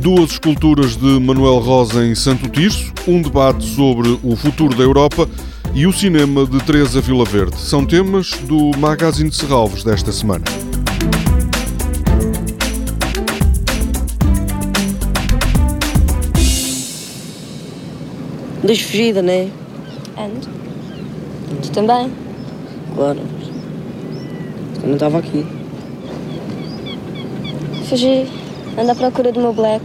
duas esculturas de Manuel Rosa em Santo Tirso, um debate sobre o futuro da Europa e o cinema de Teresa Verde. São temas do Magazine de Serralves desta semana. Das fugida, né? And? Tu também? Claro. Eu não estava aqui. Fugi. Ando à procura do meu black.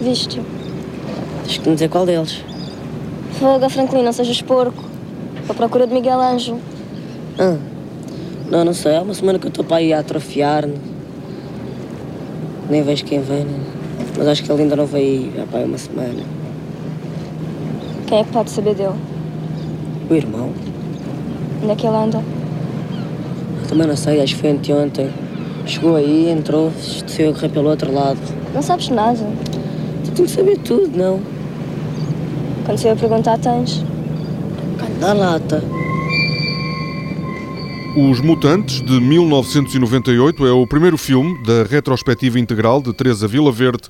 Viste? Tens que me dizer qual deles. Foga, Franklin, não sejas porco. À procura de Miguel Ângelo. Ah. Não, não sei. Há uma semana que eu estou para ir a atrofiar. -me. Nem vejo quem vem, né? Mas acho que ele ainda não veio já para uma semana. Quem é que pode saber dele? O irmão. Onde é que ele anda? Eu também não sei, acho que foi anteontem. Chegou aí, entrou, desceu a correr pelo outro lado. Não sabes nada. Tu tens que saber tudo, não? Quando se eu perguntar, tens. Dá lata. Os Mutantes, de 1998, é o primeiro filme da retrospectiva integral de Teresa Vila Verde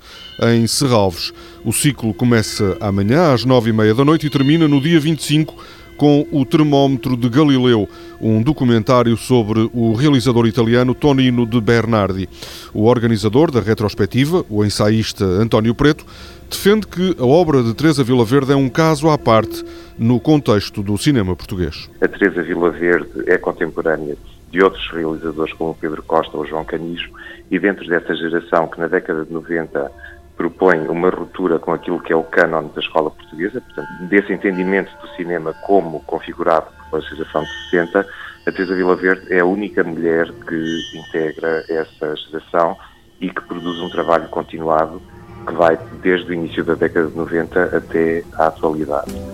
em Serralves. O ciclo começa amanhã às nove e meia da noite e termina no dia 25 com o Termómetro de Galileu, um documentário sobre o realizador italiano Tonino de Bernardi. O organizador da retrospectiva, o ensaísta António Preto, defende que a obra de Teresa Verde é um caso à parte no contexto do cinema português. A Teresa Verde é contemporânea de outros realizadores como Pedro Costa ou João Canismo e dentro dessa geração que na década de 90 propõe uma ruptura com aquilo que é o cânon da escola portuguesa, portanto, desse entendimento do cinema como configurado pela geração de 60, a Teresa Vila Verde é a única mulher que integra essa geração e que produz um trabalho continuado que vai desde o início da década de 90 até à atualidade.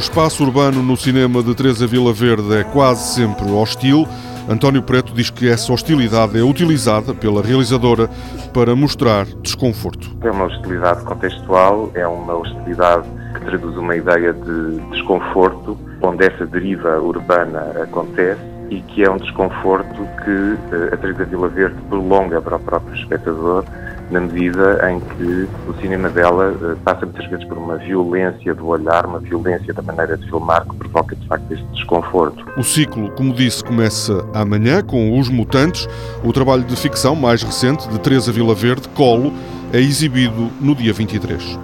Espaço urbano no cinema de Teresa Vila Verde é quase sempre hostil. António Preto diz que essa hostilidade é utilizada pela realizadora para mostrar desconforto. É uma hostilidade contextual, é uma hostilidade que traduz uma ideia de desconforto, onde essa deriva urbana acontece e que é um desconforto que eh, a Teresa Vila Verde prolonga para o próprio espectador na medida em que o cinema dela uh, passa muitas vezes por uma violência do olhar, uma violência da maneira de filmar que provoca de facto este desconforto. O ciclo, como disse, começa amanhã com Os Mutantes. O trabalho de ficção mais recente de Teresa Verde, Colo, é exibido no dia 23.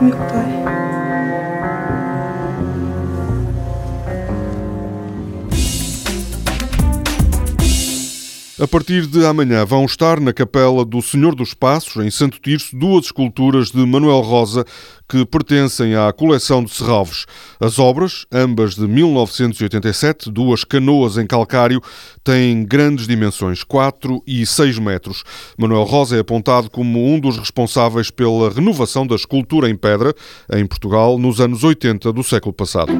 Meu pai. A partir de amanhã vão estar na Capela do Senhor dos Passos, em Santo Tirso, duas esculturas de Manuel Rosa que pertencem à coleção de Serralves. As obras, ambas de 1987, duas canoas em calcário, têm grandes dimensões, 4 e 6 metros. Manuel Rosa é apontado como um dos responsáveis pela renovação da escultura em pedra em Portugal nos anos 80 do século passado.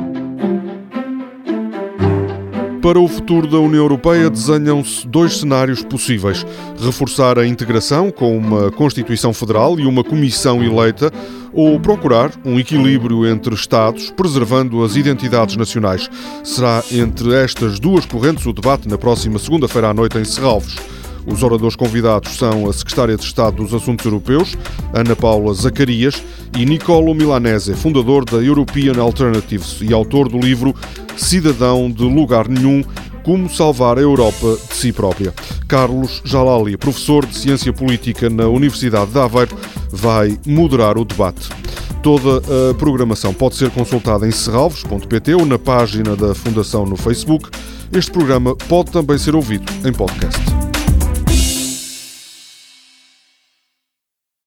Para o futuro da União Europeia desenham-se dois cenários possíveis: reforçar a integração com uma Constituição Federal e uma Comissão eleita, ou procurar um equilíbrio entre Estados, preservando as identidades nacionais. Será entre estas duas correntes o debate na próxima segunda-feira à noite em Serralves. Os oradores convidados são a Secretária de Estado dos Assuntos Europeus, Ana Paula Zacarias, e Nicolo Milanese, fundador da European Alternatives e autor do livro Cidadão de Lugar Nenhum como salvar a Europa de si própria. Carlos Jalali, professor de Ciência Política na Universidade de Aveiro, vai moderar o debate. Toda a programação pode ser consultada em serralvos.pt ou na página da Fundação no Facebook. Este programa pode também ser ouvido em podcast.